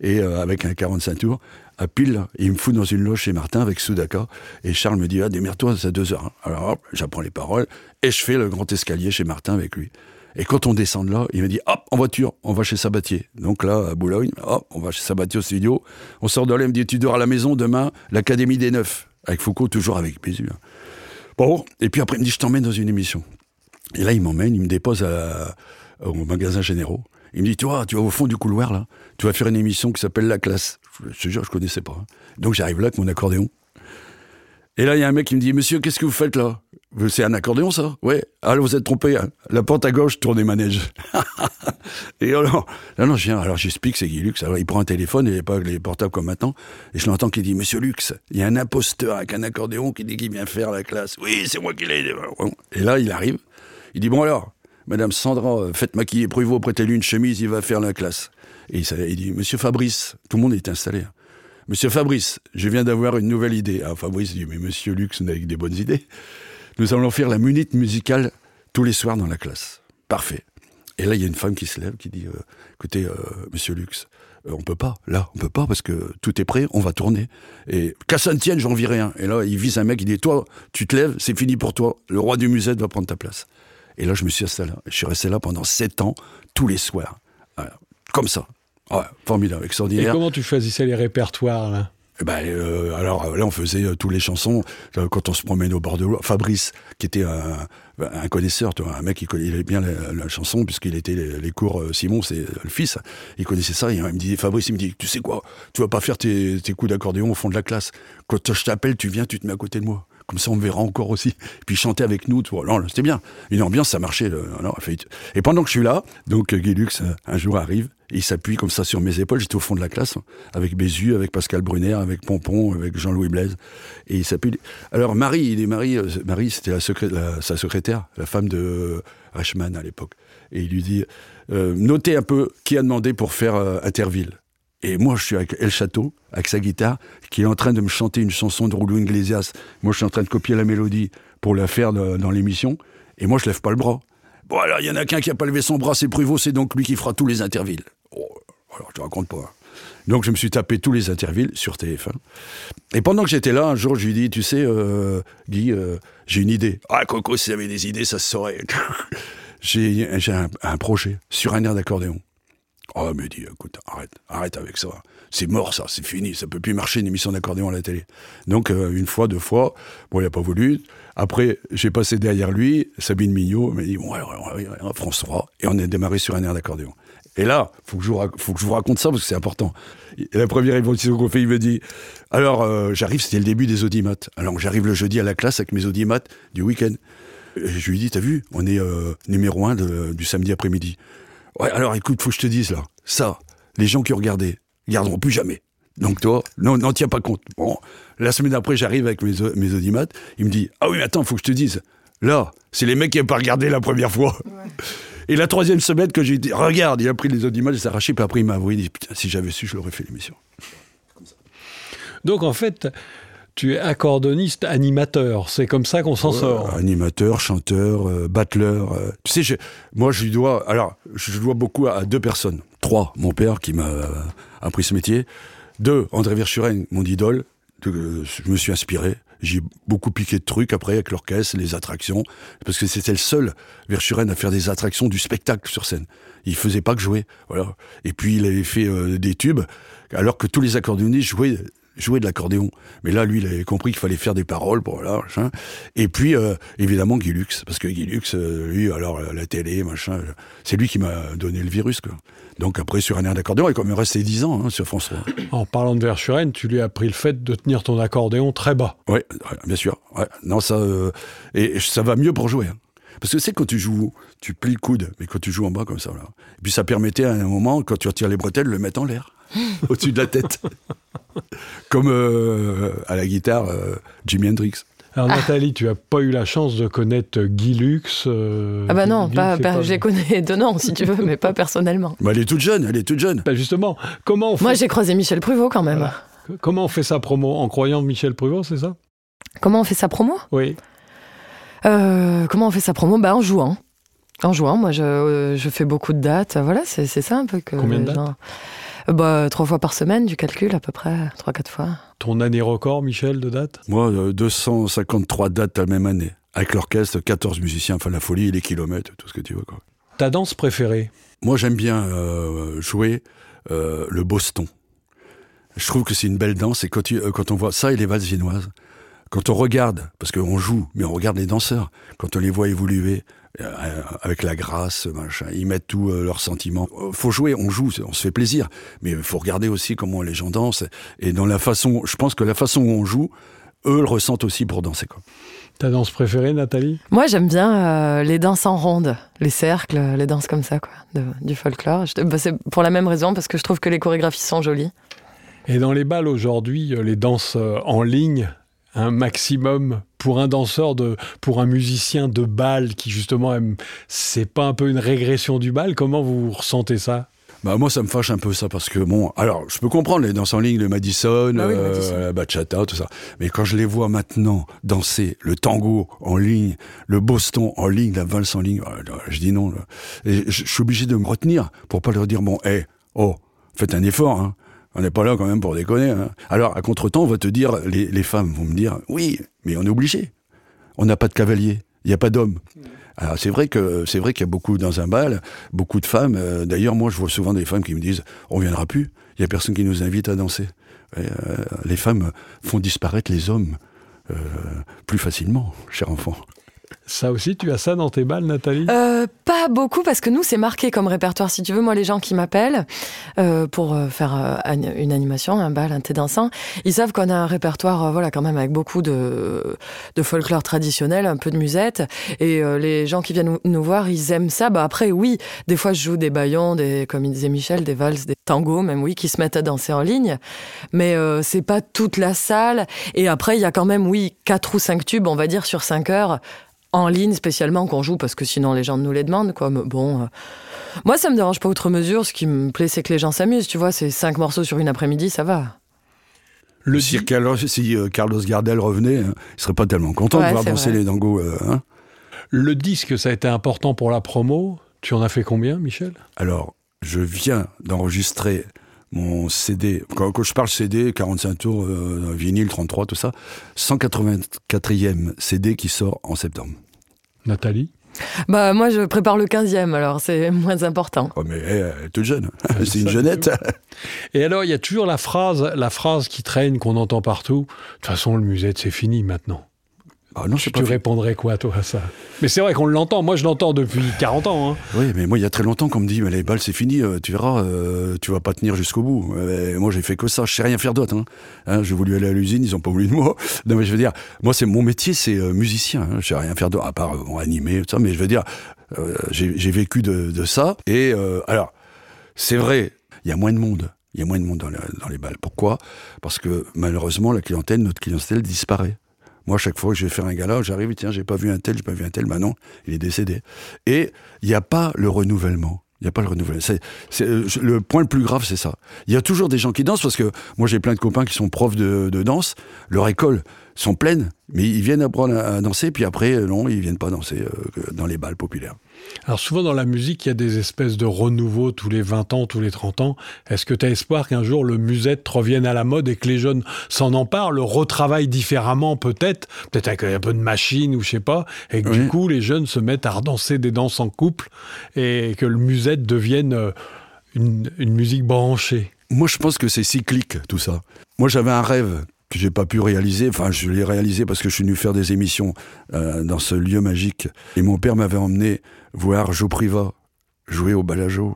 et avec un 45 tours à pile, il me fout dans une loge chez Martin avec Soudaka et Charles me dit ah démerde-toi, c'est deux heures. Alors j'apprends les paroles et je fais le grand escalier chez Martin avec lui. Et quand on descend de là, il me dit hop, en voiture, on va chez Sabatier. Donc là, à Boulogne, hop, on va chez Sabatier au studio. On sort de là, il me dit tu dors à la maison demain, l'Académie des Neufs. Avec Foucault, toujours avec Bézu. Bon, et puis après, il me dit je t'emmène dans une émission. Et là, il m'emmène, il me dépose au magasin généraux. Il me dit, toi, tu vas au fond du couloir, là, tu vas faire une émission qui s'appelle La Classe. Je te jure, je connaissais pas. Hein. Donc j'arrive là avec mon accordéon. Et là, il y a un mec qui me dit, monsieur, qu'est-ce que vous faites là? C'est un accordéon, ça? Ouais. Alors, vous êtes trompé. Hein. La porte à gauche, tournez manège. et alors, là, non, je viens. Alors, j'explique, c'est Guy Lux. Alors, il prend un téléphone, il n'y a pas les portables comme maintenant. Et je l'entends qui dit, monsieur Lux, il y a un imposteur avec un accordéon qui dit qu'il vient faire la classe. Oui, c'est moi qui l'ai. Et là, il arrive. Il dit, bon alors, Madame Sandra, faites maquiller Pruvot, prêtez-lui une chemise, il va faire la classe. Et il, dit, Monsieur Fabrice, tout le monde est installé. Monsieur Fabrice, je viens d'avoir une nouvelle idée. Ah, Fabrice dit, mais Monsieur Lux, on a des bonnes idées. Nous allons faire la minute musicale tous les soirs dans la classe. Parfait. Et là, il y a une femme qui se lève, qui dit, euh, écoutez, euh, Monsieur Lux, euh, on peut pas. Là, on peut pas parce que tout est prêt, on va tourner. Et qu'à ça ne tienne, j'en vis rien. Et là, il vise un mec, il dit, toi, tu te lèves, c'est fini pour toi. Le roi du musette va prendre ta place. Et là, je me suis installé. Je suis resté là pendant sept ans, tous les soirs. Comme ça. Ouais, formidable, extraordinaire. Et comment tu choisissais les répertoires là? Eh ben, euh, alors là, on faisait euh, tous les chansons euh, quand on se promène au bord de l'eau. Fabrice, qui était un, un connaisseur, un mec qui connaissait bien la, chanson puisqu'il était les, cours Simon, c'est le fils. Il connaissait ça. il me dit Fabrice, il me dit, tu sais quoi, tu vas pas faire tes, tes coups d'accordéon au fond de la classe. Quand je t'appelle, tu viens, tu te mets à côté de moi. Comme ça on me verra encore aussi. Et puis chanter avec nous, tout. Non, c'était bien. Une ambiance, ça marchait. et pendant que je suis là, donc Guy Lux, un jour arrive, il s'appuie comme ça sur mes épaules. J'étais au fond de la classe, avec Bézu, avec Pascal Brunner, avec Pompon, avec Jean-Louis Blaise. Et il s'appuie. Alors Marie, il est Marie, euh, Marie c'était sa secrétaire, la femme de Reichmann à l'époque. Et il lui dit, euh, notez un peu qui a demandé pour faire euh, Interville. Et moi, je suis avec El Château, avec sa guitare, qui est en train de me chanter une chanson de Rouleau Iglesias. Moi, je suis en train de copier la mélodie pour la faire dans l'émission. Et moi, je lève pas le bras. Bon, alors, il y en a qu'un qui a pas levé son bras, c'est Pruvot, c'est donc lui qui fera tous les intervilles. Oh, alors, je te raconte pas. Donc, je me suis tapé tous les intervilles sur TF1. Et pendant que j'étais là, un jour, je lui dis, tu sais, euh, Guy, euh, j'ai une idée. Ah, Coco, si avait des idées, ça se saurait. j'ai un, projet sur un air d'accordéon. Oh, me dit, écoute, arrête, arrête avec ça. C'est mort, ça, c'est fini. Ça peut plus marcher une émission d'accordéon à la télé. Donc, euh, une fois, deux fois, bon, il n'a pas voulu. Après, j'ai passé derrière lui, Sabine Mignot m'a dit, bon, François, et on a démarré sur un air d'accordéon. Et là, faut que je vous, faut que je vous raconte ça parce que c'est important. La première évolution qu'on fait, il me dit, alors euh, j'arrive, c'était le début des audimates. Alors j'arrive le jeudi à la classe avec mes audimates du week-end. je lui dis, t'as vu, on est euh, numéro un du samedi après-midi. Ouais, alors écoute, faut que je te dise là, ça, les gens qui ont regardé, garderont plus jamais. Donc toi, non, n'en tiens pas compte. Bon, la semaine d'après, j'arrive avec mes, mes audimates, il me dit, ah oui, mais attends, faut que je te dise, là, c'est les mecs qui n'ont pas regardé la première fois. Et la troisième semaine que j'ai dit, regarde, il a pris les audimates, il s'est arraché, puis après il m'a avoué, il dit, putain, si j'avais su, je l'aurais fait l'émission. Donc en fait, tu es accordoniste animateur. C'est comme ça qu'on s'en sort. Animateur, chanteur, euh, battleur. Euh. Tu sais, moi, je lui dois. Alors, je dois beaucoup à, deux personnes. Trois, mon père qui m'a euh, appris ce métier. Deux, André Virchuren, mon idole. je me suis inspiré. J'ai beaucoup piqué de trucs après avec l'orchestre, les attractions, parce que c'était le seul Virchuren à faire des attractions du spectacle sur scène. Il faisait pas que jouer, voilà. Et puis il avait fait des tubes, alors que tous les accordéonistes jouaient jouer de l'accordéon. Mais là, lui, il avait compris qu'il fallait faire des paroles pour là, machin. Et puis, euh, évidemment, Guy Lux, parce que Guy Lux, euh, lui, alors la télé, machin, c'est lui qui m'a donné le virus, quoi. Donc après, sur un air d'accordéon, il est quand même resté 10 ans hein, sur France 3. En parlant de Verschuren, tu lui as appris le fait de tenir ton accordéon très bas. Oui, bien sûr. Ouais. Non, ça, euh, et, ça va mieux pour jouer. Hein. Parce que c'est quand tu joues, tu plies le coude, mais quand tu joues en bas comme ça, là. Et puis ça permettait à un moment, quand tu retires les bretelles, de le mettre en l'air, au-dessus de la tête. Comme euh, à la guitare, euh, Jimi Hendrix. Alors Nathalie, tu n'as pas eu la chance de connaître Guy Lux euh, Ah bah non, pas, je les connais de nom si tu veux, mais pas personnellement. Bah elle est toute jeune, elle est toute jeune. Bah justement, comment on fait... Moi j'ai croisé Michel Pruvot quand même. Comment on fait sa promo En croyant Michel Pruvot, c'est ça? Comment on fait sa promo? Oui. comment on fait sa promo? Bah en jouant. En jouant, moi je, je fais beaucoup de dates, voilà, c'est ça un peu que... Combien de dates? Bah, trois fois par semaine, du calcul à peu près, trois, quatre fois. Ton année record, Michel, de dates? Moi, 253 euh, dates la même année. Avec l'orchestre, 14 musiciens, enfin la folie, les kilomètres, tout ce que tu veux. Quoi. Ta danse préférée? Moi, j'aime bien euh, jouer euh, le boston. Je trouve que c'est une belle danse et quand, quand on voit ça et les valses viennoises, quand on regarde, parce qu'on joue, mais on regarde les danseurs, quand on les voit évoluer euh, avec la grâce, machin, ils mettent tous euh, leurs sentiments. Faut jouer, on joue, on se fait plaisir, mais il faut regarder aussi comment les gens dansent. Et dans la façon, je pense que la façon où on joue, eux le ressentent aussi pour danser. Quoi. Ta danse préférée, Nathalie? Moi, j'aime bien euh, les danses en ronde, les cercles, les danses comme ça, quoi, du folklore. Bah, c'est pour la même raison, parce que je trouve que les chorégraphies sont jolies. Et dans les balles aujourd'hui, les danses en ligne, un maximum pour un danseur de pour un musicien de bal qui justement aime c'est pas un peu une régression du bal? Comment vous ressentez ça? Bah moi ça me fâche un peu ça parce que bon alors je peux comprendre les danses en ligne de Madison, bah euh, la bachata tout ça. Mais quand je les vois maintenant danser le tango en ligne le boston en ligne la valse en ligne euh, je dis non et je, suis obligé de me retenir pour pas leur dire bon hé oh faites un effort hein on n'est pas là quand même pour déconner. Hein. Alors, à contre-temps, on va te dire, les, femmes vont me dire, oui, mais on est obligé. On n'a pas de cavalier, il n'y a pas d'homme. Alors c'est vrai que c'est vrai qu'il y a beaucoup dans un bal, beaucoup de femmes. Euh, d'ailleurs, moi, je vois souvent des femmes qui me disent, on viendra plus. Il y a personne qui nous invite à danser. Euh, les femmes font disparaître les hommes euh, plus facilement, cher enfant. Ça aussi, tu as ça dans tes balles, Nathalie? Euh, Pas beaucoup, parce que nous, c'est marqué comme répertoire. Si tu veux, moi, les gens qui m'appellent euh, pour euh, faire une animation, un bal, un thé dansant, ils savent qu'on a un répertoire, voilà, quand même, avec beaucoup de, folklore traditionnel, un peu de musette. Et les gens qui viennent nous, voir, ils aiment ça. Bah, après, oui, des fois, je joue des baillons, des, comme il disait Michel, des valses, des tangos, même, oui, qui se mettent à danser en ligne. Mais c'est pas toute la salle. Et après, il y a quand même, oui, quatre ou cinq tubes, on va dire, sur cinq heures en ligne spécialement qu'on joue parce que sinon les gens nous les demandent quoi. bon, euh, moi ça me dérange pas outre mesure. Ce qui me plaît c'est que les gens s'amusent. Tu vois, c'est cinq morceaux sur une après-midi, ça va. Le si, Carlos, si euh, Carlos Gardel revenait, hein, il serait pas tellement content de voir danser les dangos. Euh, hein. le disque, ça a été important pour la promo. Tu en as fait combien, Michel? Alors, je viens d'enregistrer mon CD, quand, je parle CD, 45 tours, euh, vinyle, 33, tout ça, 184e CD qui sort en septembre. Nathalie? Bah moi je prépare le 15e alors c'est moins important. Oh mais elle est toute jeune, c'est une jeunette. Et alors il y a toujours la phrase, la phrase qui traîne qu'on entend partout. De toute façon le musette c'est fini maintenant. Ah non, tu, tu répondrais quoi, toi, à ça? Mais c'est vrai qu'on l'entend. Moi, je l'entends depuis 40 ans. Hein. Oui, mais moi, il y a très longtemps qu'on me dit, mais les balles, c'est fini, euh, tu verras, euh, tu vas pas tenir jusqu'au bout. moi, j'ai fait que ça. Je sais rien faire d'autre. Hein. Hein, j'ai voulu aller à l'usine, ils ont pas voulu de moi. Non, mais je veux dire, moi, c'est mon métier, c'est euh, musicien. Hein. Je sais rien faire d'autre, à part animer, tout ça. Mais je veux dire, j'ai vécu de, de, ça. Et alors, c'est vrai, il y a moins de monde. Il y a moins de monde dans, dans les balles. Pourquoi? Parce que malheureusement, la clientèle, notre clientèle disparaît. Moi, chaque fois que je vais faire un gala, j'arrive, tiens, j'ai pas vu un tel, j'ai pas vu un tel, maintenant, il est décédé. Et il n'y a pas le renouvellement. Il n'y a pas le renouvellement. Euh, le point le plus grave, c'est ça. Il y a toujours des gens qui dansent parce que moi j'ai plein de copains qui sont profs de, de danse. Leur école sont pleines, mais ils viennent apprendre à danser, puis après, euh, non, ils viennent pas danser euh, dans les balles populaires. Alors souvent dans la musique, il y a des espèces de renouveau tous les 20 ans, tous les 30 ans. Est-ce que tu as espoir qu'un jour le musette revienne à la mode et que les jeunes s'en emparent, le retravaillent différemment peut-être, peut-être avec un peu de machine ou je sais pas, et que du coup les jeunes se mettent à redanser des danses en couple et que le musette devienne euh, une, une musique branchée? Moi je pense que c'est cyclique tout ça. Moi j'avais un rêve que j'ai pas pu réaliser. Enfin, je l'ai réalisé parce que je suis venu faire des émissions euh, dans ce lieu magique. Et mon père m'avait emmené voir Joe Priva jouer au balajo.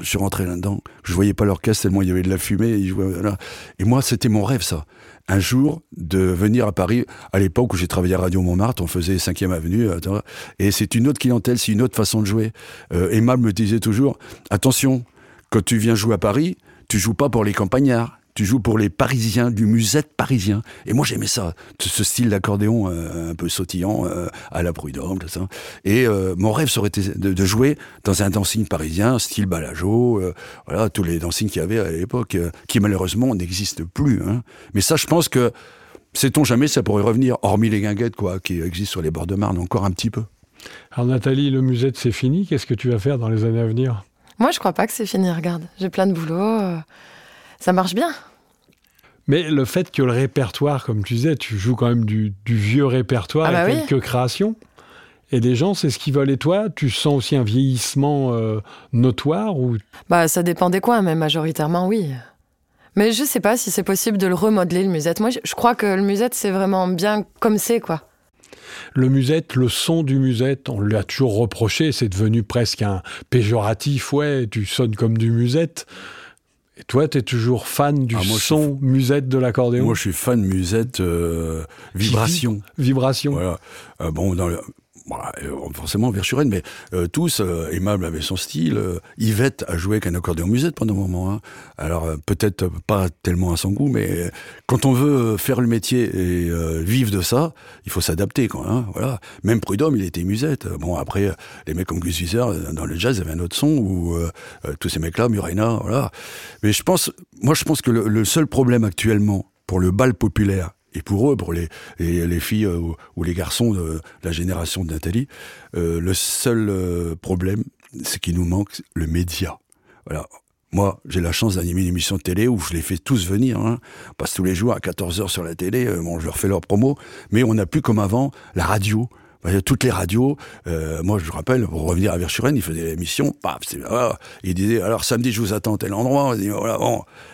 Je suis rentré là-dedans. Je voyais pas l'orchestre tellement il y avait de la fumée. Et, moi, c'était mon rêve, ça. Un jour, de venir à Paris, à l'époque où j'ai travaillé à Radio Montmartre, on faisait 5e Avenue, et c'est une autre clientèle, c'est une autre façon de jouer. Euh, Emma me disait toujours, attention, quand tu viens jouer à Paris, tu joues pas pour les campagnards, tu joues pour les Parisiens, du musette parisien. Et moi, j'aimais ça, ce style d'accordéon euh, un peu sautillant, euh, à la prud'homme, tout ça. Et euh, mon rêve serait de, de, jouer dans un dancing parisien, style balajo, voilà, tous les dancings qu'il y avait à l'époque, qui malheureusement n'existent plus. Hein. Mais ça, je pense que, sait-on jamais, ça pourrait revenir, hormis les guinguettes, quoi, qui existent sur les bords de Marne encore un petit peu. Alors Nathalie, le musette, c'est fini. Qu'est-ce que tu vas faire dans les années à venir? Moi, je crois pas que c'est fini, regarde. J'ai plein de boulot ça marche bien. Mais le fait que le répertoire, comme tu disais, tu joues quand même du, vieux répertoire ah et bah quelques créations. Et les gens, c'est ce qu'ils veulent. Et toi, tu sens aussi un vieillissement euh, notoire ou? Bah, ça dépend des coins, mais majoritairement, oui. Mais je sais pas si c'est possible de le remodeler, le musette. Moi, je crois que le musette, c'est vraiment bien comme c'est, quoi. Le musette, le son du musette, on lui a toujours reproché, c'est devenu presque un péjoratif. Ouais, tu sonnes comme du musette. Et toi, tu es toujours fan du ah, son musette de l'accordéon? Moi, je suis fan musette euh, vibration. Vibration? Voilà. Euh, bon, dans le, voilà, euh, forcément Verschuren, mais euh, tous, euh, Aimable avait son style, Yvette a joué avec un accordéon musette pendant un moment. Hein. Alors peut-être pas tellement à son goût, mais quand on veut faire le métier et vivre de ça, il faut s'adapter. Quoi, hein, voilà. Même Prudhomme, il était musette. Bon, après, les mecs comme Gus Wieser, dans le jazz, avaient un autre son, ou tous ces mecs-là, Murena, voilà. Mais je pense, moi je pense que le seul problème actuellement pour le bal populaire, et pour eux, pour les, les, filles euh, ou, les garçons de la génération de Nathalie, euh, le seul euh, problème, c'est qu'il nous manque le média. Voilà. Moi, j'ai la chance d'animer une émission de télé où je les fais tous venir. Hein. On passe tous les jours à 14h sur la télé. bon, je leur fais leur promo. Mais on n'a plus comme avant la radio toutes les radios. Euh, moi, je rappelle, pour revenir à Verschuren, il faisait l'émission, paf, il disait, alors samedi, je vous attends à tel endroit.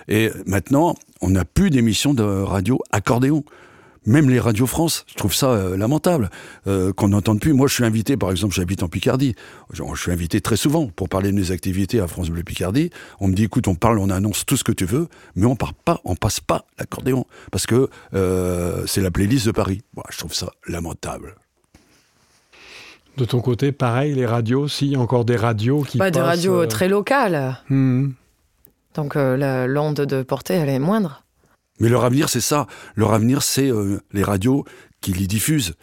Et maintenant, on n'a plus d'émission de radio accordéon. Même les radios France, je trouve ça euh, lamentable euh, qu'on n'entende plus. Moi, je suis invité, par exemple, j'habite en Picardie. Je, je, suis invité très souvent pour parler de mes activités à France Bleu Picardie. On me dit, écoute, on parle, on annonce tout ce que tu veux, mais on part pas, on passe pas l'accordéon parce que euh, c'est la playlist de Paris. Bon, je trouve ça lamentable. De ton côté, pareil, les radios, s'il y a encore des radios qui bah, passent, Des radios euh, très locales. hmm. Donc euh, la- l'onde de portée, elle est moindre. Mais leur avenir, c'est ça. Leur avenir, c'est euh, les radios qui les diffusent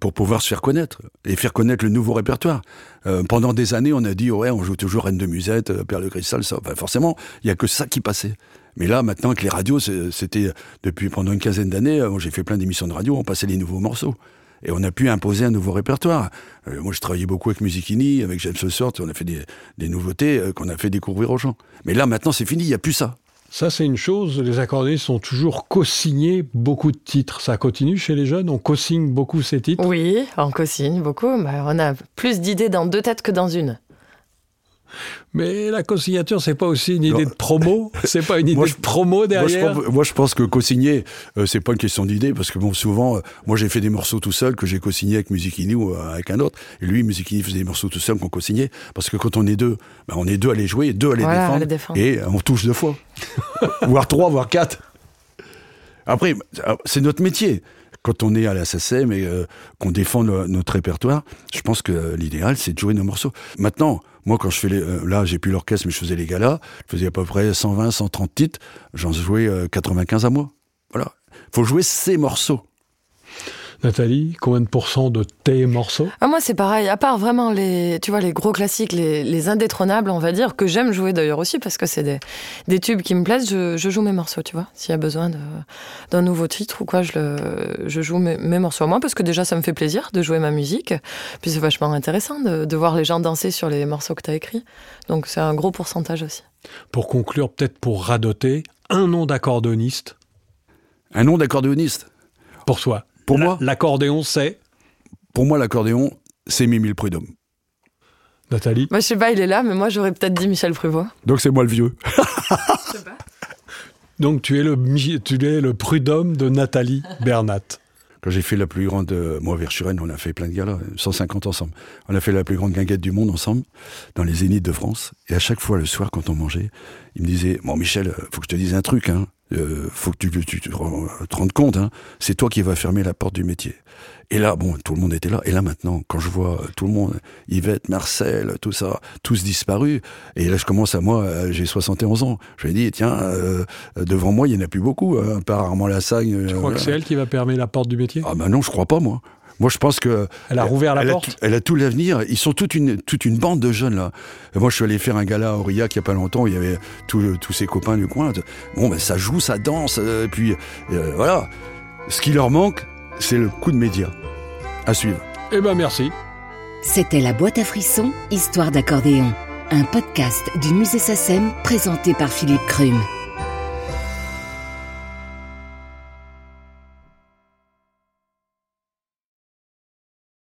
pour pouvoir se faire connaître et faire connaître le nouveau répertoire. Euh, pendant des années, on a dit ouais, on joue toujours Reine de Musette, Perle de Cristal, ça. Enfin, forcément, il y a que ça qui passait. Mais là, maintenant, avec les radios, c'était depuis pendant une quinzaine d'années. J'ai fait plein d'émissions de radio, on passait les nouveaux morceaux. Et on a pu imposer un nouveau répertoire. Euh, moi, je travaillais beaucoup avec Musichini, avec James Sort, on a fait des, des nouveautés euh, qu'on a fait découvrir aux gens. Mais là, maintenant, c'est fini, il n'y a plus ça. Ça, c'est une chose. Les accordéonistes ont toujours co-signé beaucoup de titres. Ça continue chez les jeunes On co-signe beaucoup ces titres? Oui, on co-signe beaucoup. Bah, on a plus d'idées dans deux têtes que dans une. Mais la co-signature, c'est pas aussi une idée Non. de promo C'est pas une idée Moi, je- de promo Moi je, derrière pense, moi, je pense que co-signer, euh, c'est pas une question d'idée, parce que bon, souvent, euh, moi, j'ai fait des morceaux tout seul que j'ai co-signé avec Musichini ou euh, avec un autre. Et lui, Musichini faisait des morceaux tout seul qu'on co-signait. Parce que quand on est deux, ben, on est deux à les jouer, deux à les, Voilà, à défendre, les défendre. Et on touche deux fois. voire trois, voire quatre. Après, c'est notre métier. Quand on est à la SACEM et euh, qu'on défend le- notre répertoire, je pense que l'idéal, c'est de jouer nos morceaux. Maintenant, moi, quand je fais les, euh, là, j'ai plus l'orchestre, mais je faisais les galas, je faisais à peu près 120, 130 titres, j'en jouais euh, 95 à moi. Voilà. Faut jouer ces morceaux. Nathalie, combien de pourcents de tes morceaux? Ah, moi, c'est pareil. À part vraiment les, tu vois, les gros classiques, les, les indétrônables, on va dire, que j'aime jouer d'ailleurs aussi parce que c'est des, des tubes qui me plaisent, je, je joue mes morceaux, tu vois. S'il y a besoin de- d'un nouveau titre ou quoi, je, le, je joue mes, mes morceaux à moi parce que déjà, ça me fait plaisir de jouer ma musique. Puis c'est vachement intéressant de, de voir les gens danser sur les morceaux que tu as écrits. Donc c'est un gros pourcentage aussi. Pour conclure, peut-être pour radoter, un nom d'accordéoniste Un nom d'accordéoniste? pour toi. Pour La- moi L'accordéon, c'est Pour moi, l'accordéon, c'est Mimi le Prud'homme. Nathalie Moi, je sais pas, il est là, mais moi, j'aurais peut-être dit Michel Prévost. Donc c'est moi le vieux. Donc tu es le, tu es le prud'homme de Nathalie Bernat. Quand j'ai fait la plus grande, euh, moi vers Suresnes, on a fait plein de galas, 150 ensemble. On a fait la plus grande guinguette du monde ensemble, dans les zéniths de France. Et à chaque fois, le soir, quand on mangeait, il me disait, bon Michel, euh, faut que je te dise un truc, hein. Euh, faut que tu, tu- tu te rendes compte, hein. c'est toi qui vas fermer la porte du métier. Et là, bon, tout le monde était là. Et là maintenant, quand je vois euh, tout le monde, Yvette, Marcel, tout ça, tous disparus, et là je commence à moi, euh, j'ai 71 ans. Je lui ai dit, tiens, euh, devant moi, il n'y en a plus beaucoup, hein, à part Armand Lassagne. Tu crois que c'est elle qui va fermer la porte du métier? Ah ben non, je crois pas moi. Moi, je pense que Elle a rouvert la elle porte tout- elle a tout l'avenir. Ils sont toute une toute une bande de jeunes là. Et moi, je suis allé faire un gala à Aurillac il y a pas longtemps. où Il y avait tous tous ses copains du coin. Bon, ben ça joue, ça danse. euh, Et puis euh, voilà. Ce qui leur manque, c'est le coup de média à suivre. Eh ben merci. C'était La boîte à frissons, histoire d'accordéon. Un podcast du musée Sassem présenté par Philippe Crume.